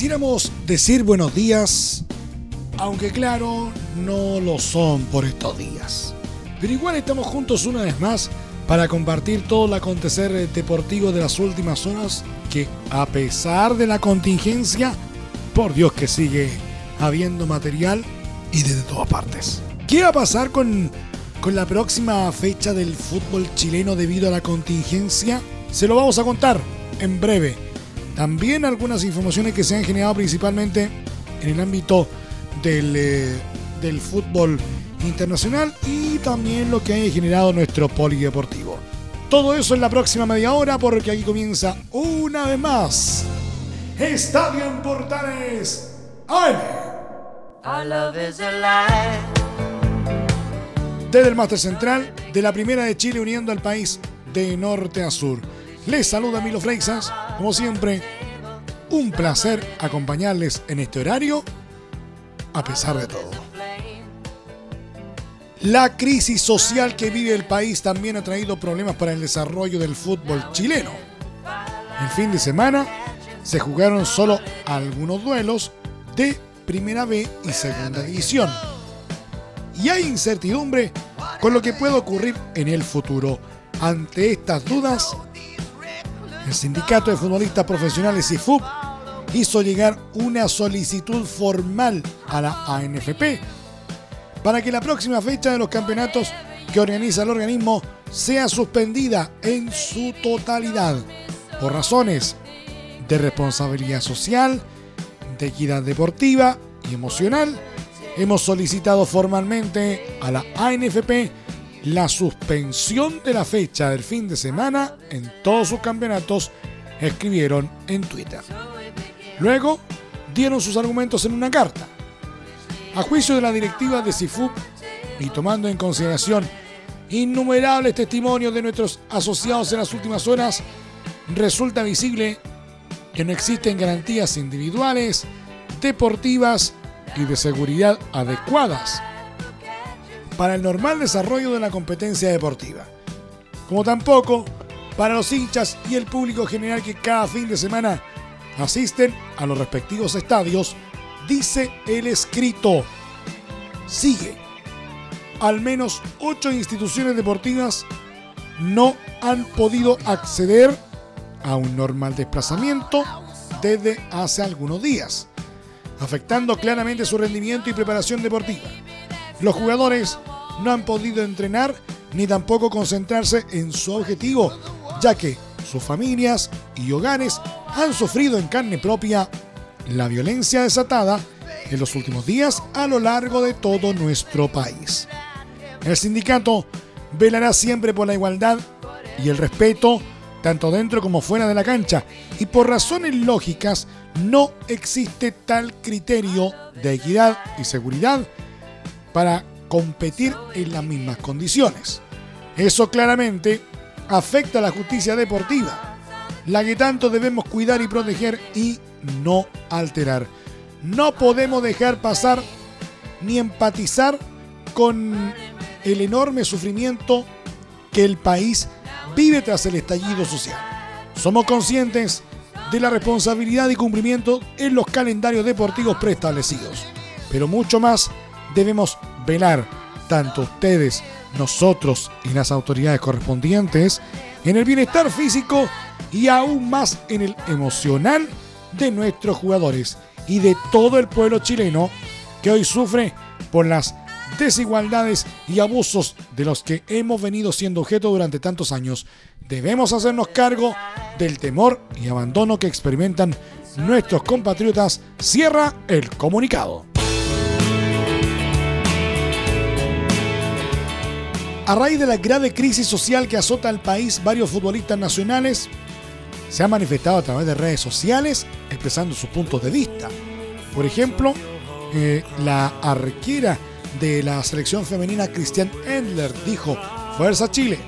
Quisiéramos decir buenos días, aunque claro, no lo son por estos días. Pero igual estamos juntos una vez más para compartir todo el acontecer deportivo de las últimas horas que a pesar de la contingencia, por Dios que sigue habiendo material y desde todas partes. ¿Qué va a pasar con, con la próxima fecha del fútbol chileno debido a la contingencia? Se lo vamos a contar en breve también algunas informaciones que se han generado principalmente en el ámbito del, eh, del fútbol internacional y también lo que ha generado nuestro polideportivo. Todo eso en la próxima media hora porque aquí comienza una vez más Estadio en Portales AM. Desde el Máster Central de la Primera de Chile uniendo al país de norte a sur. Les saluda Milo Freixas, como siempre, un placer acompañarles en este horario, a pesar de todo. La crisis social que vive el país también ha traído problemas para el desarrollo del fútbol chileno. El fin de semana se jugaron solo algunos duelos de Primera B y Segunda División. Y hay incertidumbre con lo que puede ocurrir en el futuro. Ante estas dudas, el Sindicato de Futbolistas Profesionales IFUP hizo llegar una solicitud formal a la ANFP para que la próxima fecha de los campeonatos que organiza el organismo sea suspendida en su totalidad por razones de responsabilidad social, de equidad deportiva y emocional. Hemos solicitado formalmente a la ANFP la suspensión de la fecha del fin de semana en todos sus campeonatos, escribieron en Twitter. Luego dieron sus argumentos en una carta. A juicio de la directiva de CIFUP y tomando en consideración innumerables testimonios de nuestros asociados en las últimas horas, resulta visible que no existen garantías individuales, deportivas y de seguridad adecuadas para el normal desarrollo de la competencia deportiva, como tampoco para los hinchas y el público general que cada fin de semana asisten a los respectivos estadios, dice el escrito. Sigue. Al menos ocho instituciones deportivas no han podido acceder a un normal desplazamiento desde hace algunos días, afectando claramente su rendimiento y preparación deportiva. Los jugadores no han podido entrenar ni tampoco concentrarse en su objetivo, ya que sus familias y hogares han sufrido en carne propia la violencia desatada en los últimos días a lo largo de todo nuestro país. El sindicato velará siempre por la igualdad y el respeto, tanto dentro como fuera de la cancha, y por razones lógicas no existe tal criterio de equidad y seguridad para competir en las mismas condiciones. Eso claramente afecta a la justicia deportiva, la que tanto debemos cuidar y proteger y no alterar. No podemos dejar pasar ni empatizar con el enorme sufrimiento que el país vive tras el estallido social. Somos conscientes de la responsabilidad y cumplimiento en los calendarios deportivos preestablecidos, pero mucho más debemos velar, tanto ustedes, nosotros y las autoridades correspondientes, en el bienestar físico y aún más en el emocional de nuestros jugadores y de todo el pueblo chileno que hoy sufre por las desigualdades y abusos de los que hemos venido siendo objeto durante tantos años. Debemos hacernos cargo del temor y abandono que experimentan nuestros compatriotas. Cierra el comunicado. A raíz de la grave crisis social que azota al país, varios futbolistas nacionales se han manifestado a través de redes sociales expresando sus puntos de vista. Por ejemplo, eh, la arquera de la selección femenina Christian Endler dijo, Fuerza Chile,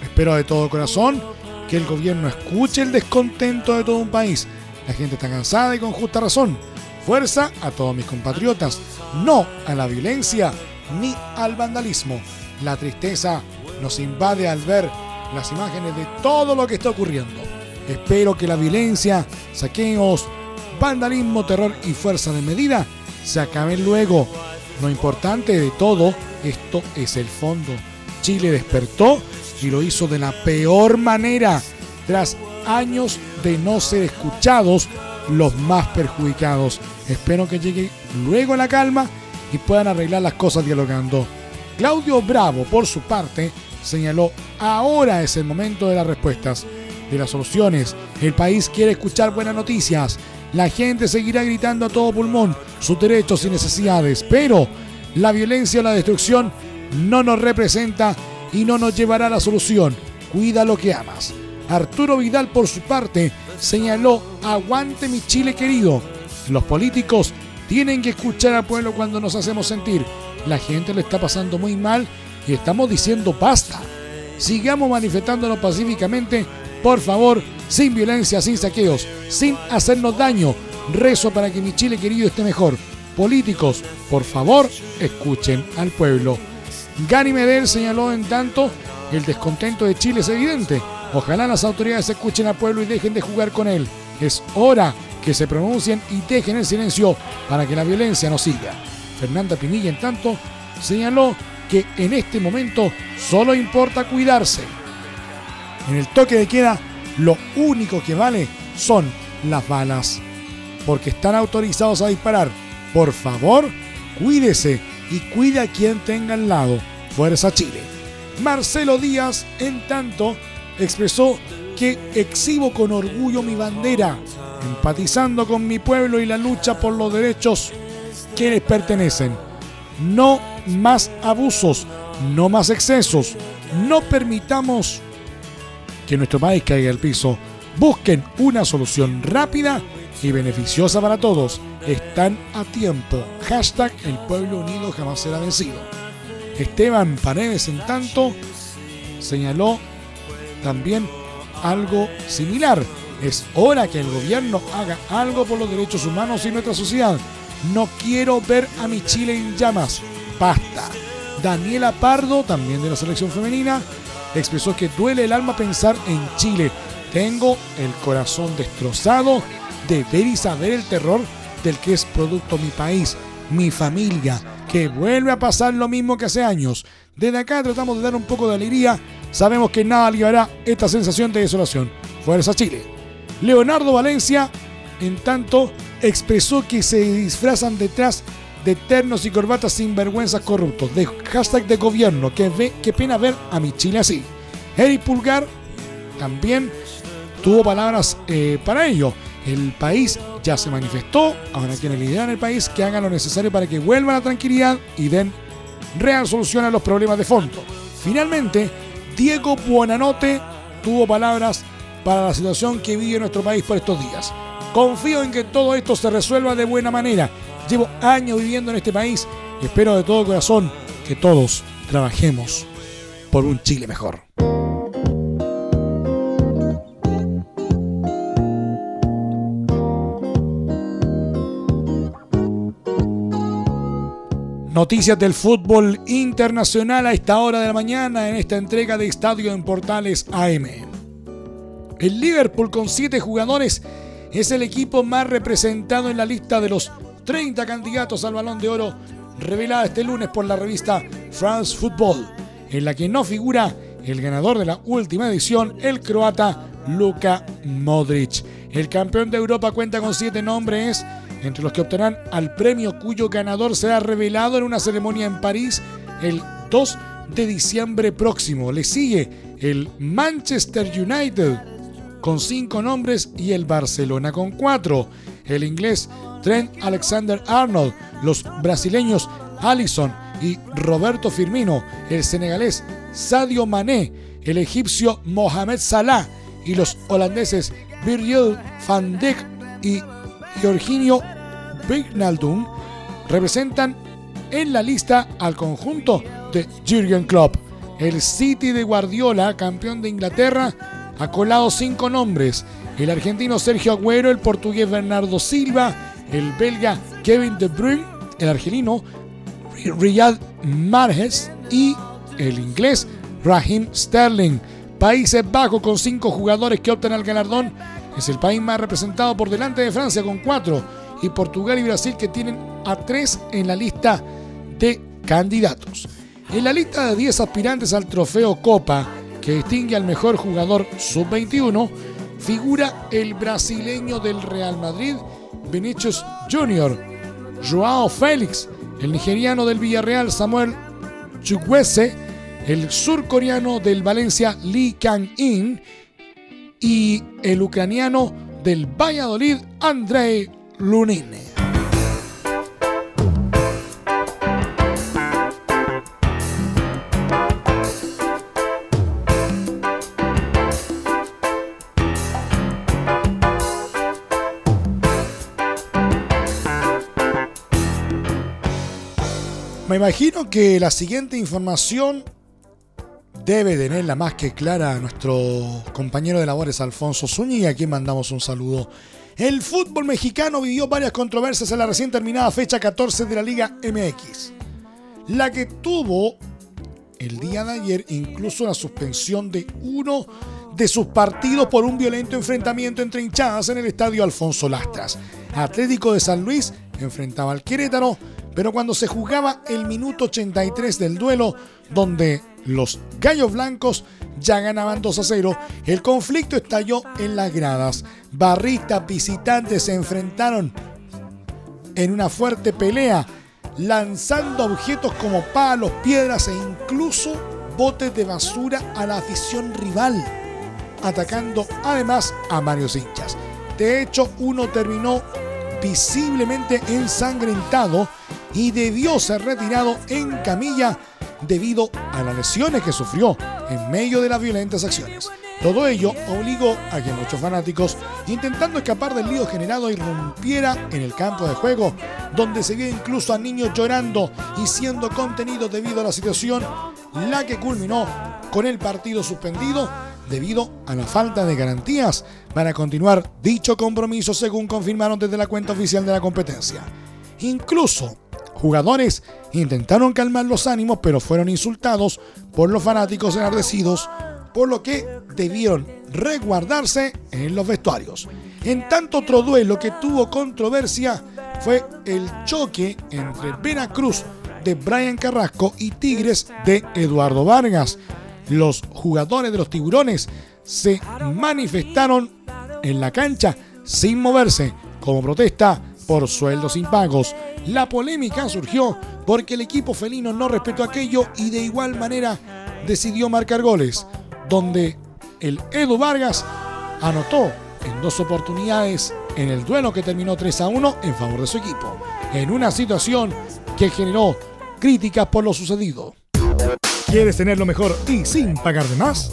espero de todo corazón que el gobierno escuche el descontento de todo un país. La gente está cansada y con justa razón. Fuerza a todos mis compatriotas, no a la violencia ni al vandalismo. La tristeza nos invade al ver las imágenes de todo lo que está ocurriendo. Espero que la violencia, saqueos, vandalismo, terror y fuerza de medida se acaben luego. Lo importante de todo esto es el fondo. Chile despertó y lo hizo de la peor manera, tras años de no ser escuchados los más perjudicados. Espero que llegue luego la calma y puedan arreglar las cosas dialogando. Claudio Bravo, por su parte, señaló, ahora es el momento de las respuestas, de las soluciones. El país quiere escuchar buenas noticias. La gente seguirá gritando a todo pulmón sus derechos y necesidades, pero la violencia o la destrucción no nos representa y no nos llevará a la solución. Cuida lo que amas. Arturo Vidal, por su parte, señaló, aguante mi Chile querido. Los políticos tienen que escuchar al pueblo cuando nos hacemos sentir. La gente le está pasando muy mal y estamos diciendo basta. Sigamos manifestándonos pacíficamente, por favor, sin violencia, sin saqueos, sin hacernos daño. Rezo para que mi Chile querido esté mejor. Políticos, por favor, escuchen al pueblo. Gani Medel señaló en tanto, el descontento de Chile es evidente. Ojalá las autoridades escuchen al pueblo y dejen de jugar con él. Es hora que se pronuncien y dejen el silencio para que la violencia no siga. Fernanda Pinilla, en tanto, señaló que en este momento solo importa cuidarse. En el toque de queda, lo único que vale son las balas, porque están autorizados a disparar. Por favor, cuídese y cuida a quien tenga al lado. Fuerza Chile. Marcelo Díaz, en tanto, expresó que exhibo con orgullo mi bandera, empatizando con mi pueblo y la lucha por los derechos que les pertenecen. No más abusos, no más excesos. No permitamos que nuestro país caiga al piso. Busquen una solución rápida y beneficiosa para todos. Están a tiempo. Hashtag el pueblo unido jamás será vencido. Esteban Paredes, en tanto, señaló también algo similar. Es hora que el gobierno haga algo por los derechos humanos y nuestra sociedad. No quiero ver a mi Chile en llamas. Basta. Daniela Pardo, también de la selección femenina, expresó que duele el alma pensar en Chile. Tengo el corazón destrozado de ver y saber el terror del que es producto mi país, mi familia, que vuelve a pasar lo mismo que hace años. Desde acá tratamos de dar un poco de alegría. Sabemos que nada aliviará esta sensación de desolación. Fuerza Chile. Leonardo Valencia, en tanto, expresó que se disfrazan detrás de ternos y corbatas sin vergüenzas corruptos. De hashtag de gobierno. Que ve, qué pena ver a mi Chile así. Eric Pulgar también tuvo palabras eh, para ello. El país ya se manifestó, ahora quienes lideran el país que hagan lo necesario para que vuelva la tranquilidad y den real solución a los problemas de fondo. Finalmente, Diego Buonanote tuvo palabras para la situación que vive nuestro país por estos días. Confío en que todo esto se resuelva de buena manera. Llevo años viviendo en este país y espero de todo corazón que todos trabajemos por un Chile mejor. Noticias del fútbol internacional a esta hora de la mañana en esta entrega de Estadio en Portales AM. El Liverpool con 7 jugadores es el equipo más representado en la lista de los 30 candidatos al balón de oro revelada este lunes por la revista France Football, en la que no figura el ganador de la última edición, el croata Luka Modric. El campeón de Europa cuenta con 7 nombres entre los que obtendrán al premio cuyo ganador será revelado en una ceremonia en París el 2 de diciembre próximo. Le sigue el Manchester United con cinco nombres y el Barcelona con cuatro. El inglés Trent Alexander Arnold, los brasileños Allison y Roberto Firmino, el senegalés Sadio Mané, el egipcio Mohamed Salah y los holandeses Virgil van Dijk y Jorginho Wijnaldum representan en la lista al conjunto de Jürgen Klopp. El City de Guardiola, campeón de Inglaterra, ha colado cinco nombres. El argentino Sergio Agüero, el portugués Bernardo Silva, el belga Kevin De Bruyne, el argelino Riyad Mahrez y el inglés Raheem Sterling. Países Bajos con cinco jugadores que optan al galardón es el país más representado por delante de Francia con cuatro y Portugal y Brasil que tienen a tres en la lista de candidatos. En la lista de 10 aspirantes al trofeo Copa que distingue al mejor jugador sub-21 figura el brasileño del Real Madrid, Vinicius Jr., Joao Félix, el nigeriano del Villarreal Samuel Chukwese, el surcoreano del Valencia Lee Kang-in y el ucraniano del Valladolid Andrei Lunin. Me imagino que la siguiente información debe tenerla más que clara nuestro compañero de labores Alfonso Zúñiga, a quien mandamos un saludo. El fútbol mexicano vivió varias controversias en la recién terminada fecha 14 de la Liga MX, la que tuvo el día de ayer incluso la suspensión de uno de sus partidos por un violento enfrentamiento entre hinchadas en el estadio Alfonso Lastras. Atlético de San Luis enfrentaba al Querétaro pero cuando se jugaba el minuto 83 del duelo, donde los Gallos Blancos ya ganaban 2 a 0, el conflicto estalló en las gradas. Barristas visitantes se enfrentaron en una fuerte pelea, lanzando objetos como palos, piedras e incluso botes de basura a la afición rival, atacando además a varios hinchas. De hecho, uno terminó visiblemente ensangrentado y debió ser retirado en camilla debido a las lesiones que sufrió en medio de las violentas acciones. Todo ello obligó a que muchos fanáticos, intentando escapar del lío generado, irrumpiera en el campo de juego, donde se vio incluso a niños llorando y siendo contenidos debido a la situación, la que culminó con el partido suspendido debido a la falta de garantías para continuar dicho compromiso según confirmaron desde la cuenta oficial de la competencia. Incluso jugadores intentaron calmar los ánimos, pero fueron insultados por los fanáticos enardecidos, por lo que debieron resguardarse en los vestuarios. En tanto otro duelo que tuvo controversia fue el choque entre Veracruz de Brian Carrasco y Tigres de Eduardo Vargas. Los jugadores de los tiburones se manifestaron en la cancha sin moverse como protesta por sueldos impagos. La polémica surgió porque el equipo felino no respetó aquello y de igual manera decidió marcar goles, donde el Edu Vargas anotó en dos oportunidades en el duelo que terminó 3 a 1 en favor de su equipo, en una situación que generó críticas por lo sucedido. ¿Quieres tener lo mejor y sin pagar de más?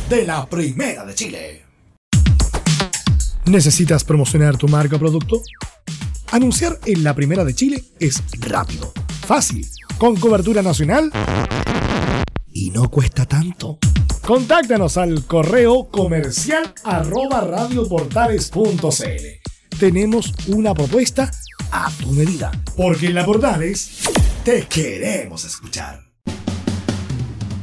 de la Primera de Chile. ¿Necesitas promocionar tu marca o producto? Anunciar en la Primera de Chile es rápido, fácil, con cobertura nacional y no cuesta tanto. Contáctanos al correo comercial arroba radioportales.cl. Tenemos una propuesta a tu medida. Porque en la Portales te queremos escuchar.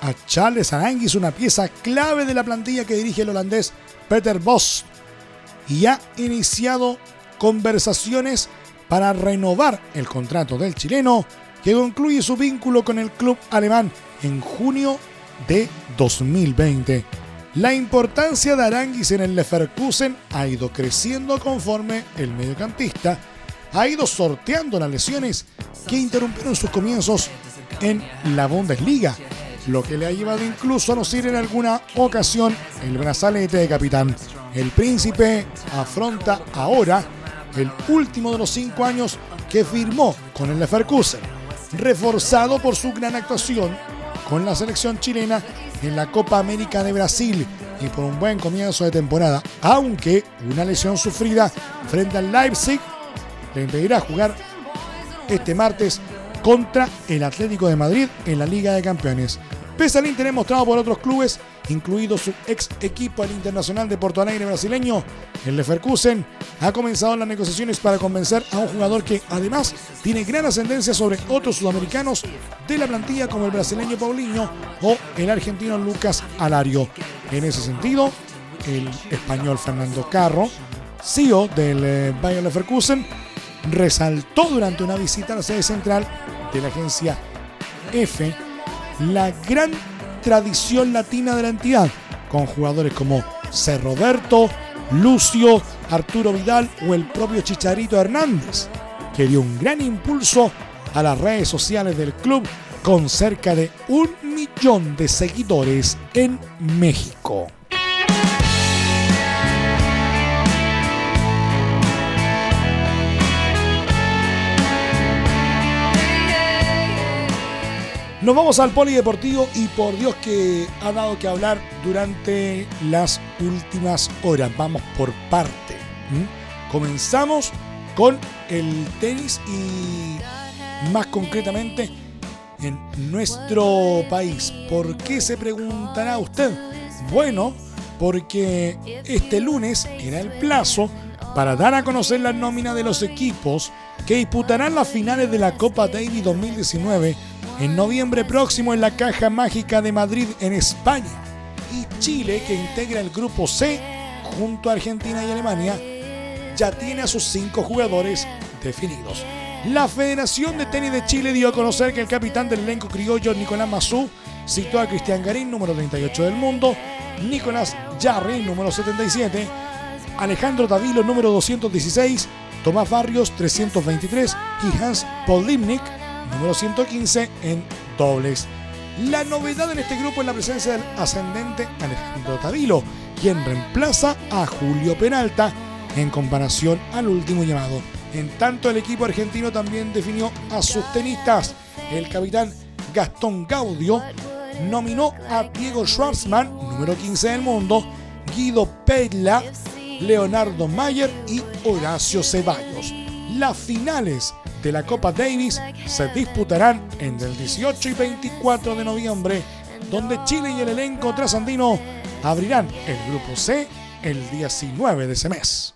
a Charles Aranguis una pieza clave de la plantilla que dirige el holandés Peter Bos y ha iniciado conversaciones para renovar el contrato del chileno que concluye su vínculo con el club alemán en junio de 2020. La importancia de Aranguis en el Leverkusen ha ido creciendo conforme el mediocampista ha ido sorteando las lesiones que interrumpieron sus comienzos en la Bundesliga, lo que le ha llevado incluso a ser en alguna ocasión el brazalete de capitán. El príncipe afronta ahora el último de los cinco años que firmó con el Leverkusen, reforzado por su gran actuación con la selección chilena en la Copa América de Brasil y por un buen comienzo de temporada, aunque una lesión sufrida frente al Leipzig le impedirá jugar este martes contra el Atlético de Madrid en la Liga de Campeones. Pese al interés mostrado por otros clubes, incluido su ex equipo el Internacional de Porto Alegre brasileño, el Leverkusen ha comenzado las negociaciones para convencer a un jugador que además tiene gran ascendencia sobre otros sudamericanos de la plantilla como el brasileño Paulinho o el argentino Lucas Alario. En ese sentido, el español Fernando Carro, CEO del eh, Bayern Leverkusen, resaltó durante una visita a la sede central de la agencia F la gran tradición latina de la entidad, con jugadores como C. Roberto, Lucio, Arturo Vidal o el propio Chicharito Hernández, que dio un gran impulso a las redes sociales del club con cerca de un millón de seguidores en México. Nos vamos al polideportivo y por Dios que ha dado que hablar durante las últimas horas. Vamos por parte. Comenzamos con el tenis y más concretamente en nuestro país. ¿Por qué se preguntará usted? Bueno, porque este lunes era el plazo para dar a conocer la nómina de los equipos que disputarán las finales de la Copa Davis 2019 en noviembre próximo en la Caja Mágica de Madrid en España. Y Chile, que integra el grupo C junto a Argentina y Alemania, ya tiene a sus cinco jugadores definidos. La Federación de Tenis de Chile dio a conocer que el capitán del elenco criollo Nicolás Mazú citó a Cristian Garín, número 38 del mundo, Nicolás Jarry, número 77, Alejandro Davilo, número 216, Tomás Barrios, 323 y Hans Polimnik, número 115 en dobles. La novedad en este grupo es la presencia del ascendente Alejandro Tavilo, quien reemplaza a Julio Peralta en comparación al último llamado. En tanto, el equipo argentino también definió a sus tenistas. El capitán Gastón Gaudio nominó a Diego Schwartzman, número 15 del mundo, Guido Pedla, Leonardo Mayer y Horacio Ceballos. Las finales de la Copa Davis se disputarán entre el 18 y 24 de noviembre, donde Chile y el elenco trasandino abrirán el grupo C el 19 de ese mes.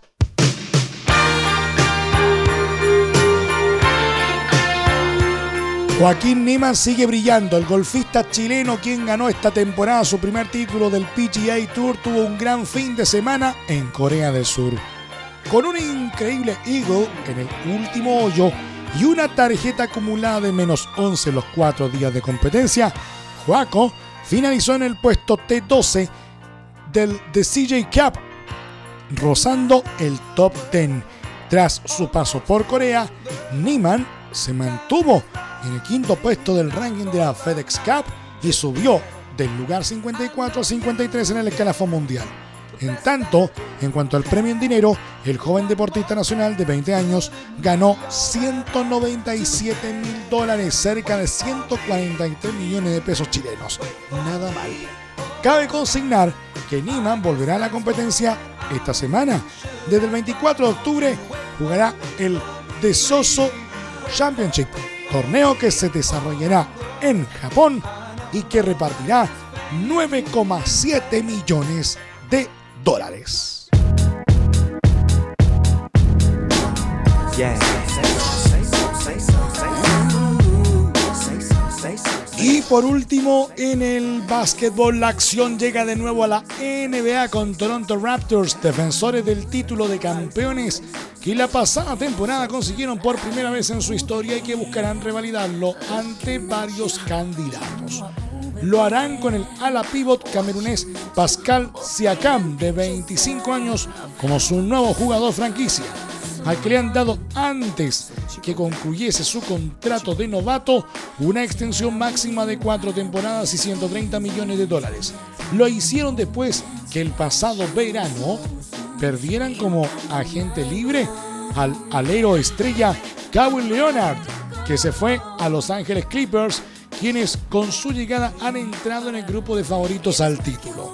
Joaquín Niemann sigue brillando. El golfista chileno, quien ganó esta temporada su primer título del PGA Tour, tuvo un gran fin de semana en Corea del Sur. Con un increíble eagle en el último hoyo, y una tarjeta acumulada de menos 11 en los cuatro días de competencia, Joaco finalizó en el puesto T12 del The CJ Cup, rozando el top 10. Tras su paso por Corea, Niemann se mantuvo en el quinto puesto del ranking de la FedEx Cup y subió del lugar 54 a 53 en el escalafón mundial. En tanto, en cuanto al premio en dinero, el joven deportista nacional de 20 años ganó 197 mil dólares, cerca de 143 millones de pesos chilenos. Nada mal. Cabe consignar que Niman volverá a la competencia esta semana. Desde el 24 de octubre jugará el The Soso Championship, torneo que se desarrollará en Japón y que repartirá 9,7 millones de dólares. Y por último, en el básquetbol, la acción llega de nuevo a la NBA con Toronto Raptors, defensores del título de campeones que la pasada temporada consiguieron por primera vez en su historia y que buscarán revalidarlo ante varios candidatos. Lo harán con el ala pivot camerunés Pascal Siakam, de 25 años, como su nuevo jugador franquicia al que le han dado antes que concluyese su contrato de novato una extensión máxima de cuatro temporadas y 130 millones de dólares. Lo hicieron después que el pasado verano perdieran como agente libre al alero estrella Kawhi Leonard, que se fue a Los Ángeles Clippers, quienes con su llegada han entrado en el grupo de favoritos al título.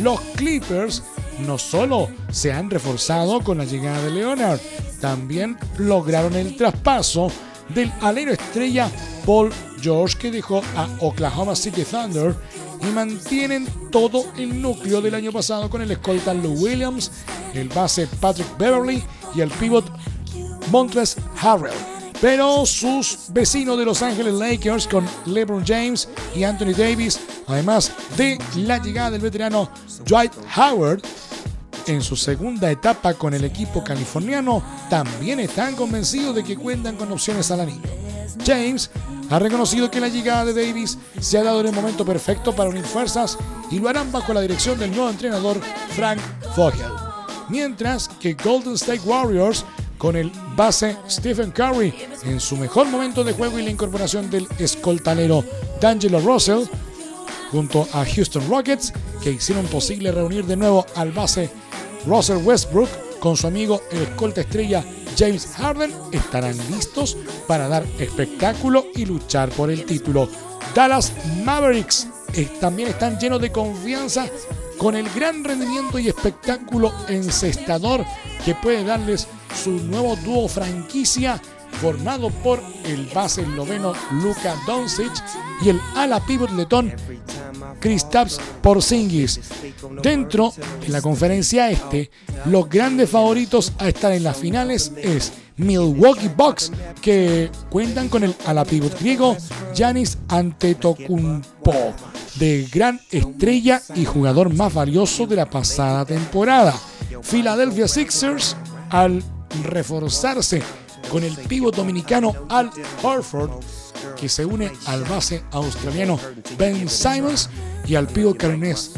Los Clippers no solo se han reforzado con la llegada de Leonard, también lograron el traspaso del alero estrella Paul George que dejó a Oklahoma City Thunder y mantienen todo el núcleo del año pasado con el escolta Lou Williams, el base Patrick Beverly y el pivot Montres Harrell. Pero sus vecinos de Los Ángeles Lakers con LeBron James y Anthony Davis, además de la llegada del veterano Dwight Howard, en su segunda etapa con el equipo californiano, también están convencidos de que cuentan con opciones al anillo. James ha reconocido que la llegada de Davis se ha dado en el momento perfecto para unir fuerzas y lo harán bajo la dirección del nuevo entrenador Frank Vogel. Mientras que Golden State Warriors, con el base Stephen Curry en su mejor momento de juego y la incorporación del escoltanero D'Angelo Russell, junto a Houston Rockets, que hicieron posible reunir de nuevo al base Russell Westbrook con su amigo el escolta estrella James Harden estarán listos para dar espectáculo y luchar por el título. Dallas Mavericks eh, también están llenos de confianza con el gran rendimiento y espectáculo encestador que puede darles su nuevo dúo franquicia formado por el base esloveno Luka Doncic y el ala pivot letón Kristaps Porzingis. Dentro de la conferencia este, los grandes favoritos a estar en las finales es Milwaukee Bucks, que cuentan con el ala pivot griego Giannis Antetokounmpo, de gran estrella y jugador más valioso de la pasada temporada. Philadelphia Sixers, al reforzarse con el pívot dominicano Al Horford, que se une al base australiano Ben Simons y al pívot carinés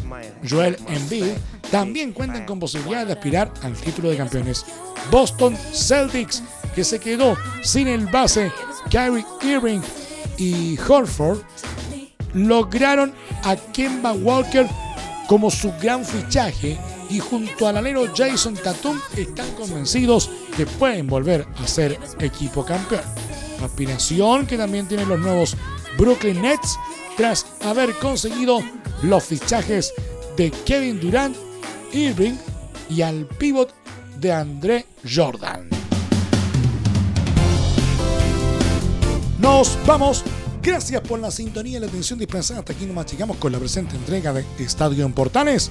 Joel Embiid, también cuentan con posibilidad de aspirar al título de campeones. Boston Celtics, que se quedó sin el base Kyrie Irving y Horford, lograron a Kemba Walker como su gran fichaje y junto al alero Jason Tatum están convencidos que pueden volver a ser equipo campeón. Aspiración que también tienen los nuevos Brooklyn Nets tras haber conseguido los fichajes de Kevin Durant, Irving y al pívot de André Jordan. Nos vamos. Gracias por la sintonía y la atención dispensada. Hasta aquí nos machicamos con la presente entrega de Estadio en Portales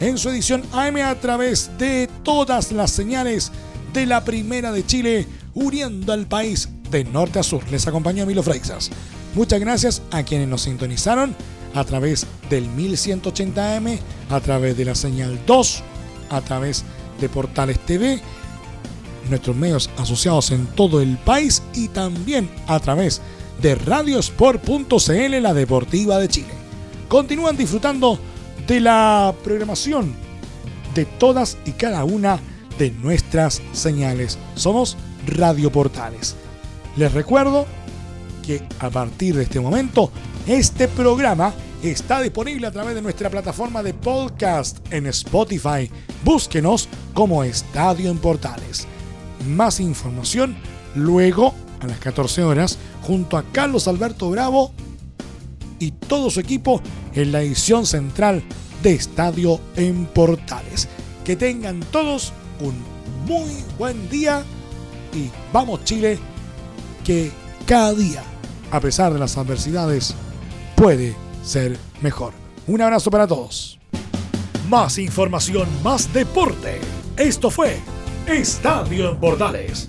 en su edición AM a través de todas las señales de la Primera de Chile, uniendo al país de norte a sur. Les acompañó Milo Freixas. Muchas gracias a quienes nos sintonizaron a través del 1180M, a través de la señal 2, a través de Portales TV, nuestros medios asociados en todo el país y también a través de radiosport.cl, la deportiva de Chile. Continúan disfrutando de la programación de todas y cada una de nuestras señales. Somos Radio Portales. Les recuerdo que a partir de este momento, este programa está disponible a través de nuestra plataforma de podcast en Spotify. Búsquenos como Estadio en Portales. Más información luego a las 14 horas junto a Carlos Alberto Bravo y todo su equipo en la edición central de Estadio en Portales. Que tengan todos un muy buen día y vamos Chile, que cada día, a pesar de las adversidades, puede ser mejor. Un abrazo para todos. Más información, más deporte. Esto fue Estadio en Portales,